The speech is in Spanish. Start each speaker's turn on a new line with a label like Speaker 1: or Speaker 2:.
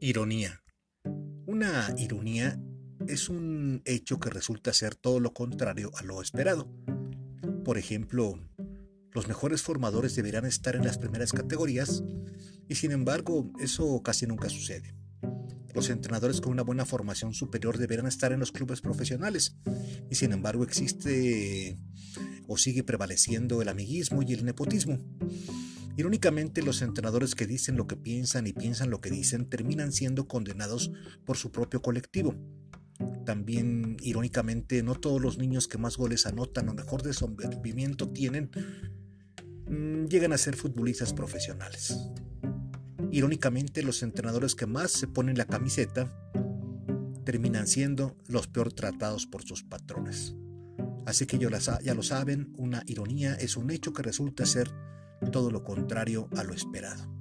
Speaker 1: Ironía. Una ironía es un hecho que resulta ser todo lo contrario a lo esperado. Por ejemplo, los mejores formadores deberán estar en las primeras categorías y sin embargo eso casi nunca sucede. Los entrenadores con una buena formación superior deberán estar en los clubes profesionales y sin embargo existe o sigue prevaleciendo el amiguismo y el nepotismo. Irónicamente, los entrenadores que dicen lo que piensan y piensan lo que dicen terminan siendo condenados por su propio colectivo. También, irónicamente, no todos los niños que más goles anotan o mejor desenvolvimiento tienen mm, llegan a ser futbolistas profesionales. Irónicamente, los entrenadores que más se ponen la camiseta terminan siendo los peor tratados por sus patrones. Así que ya lo saben, una ironía es un hecho que resulta ser todo lo contrario a lo esperado.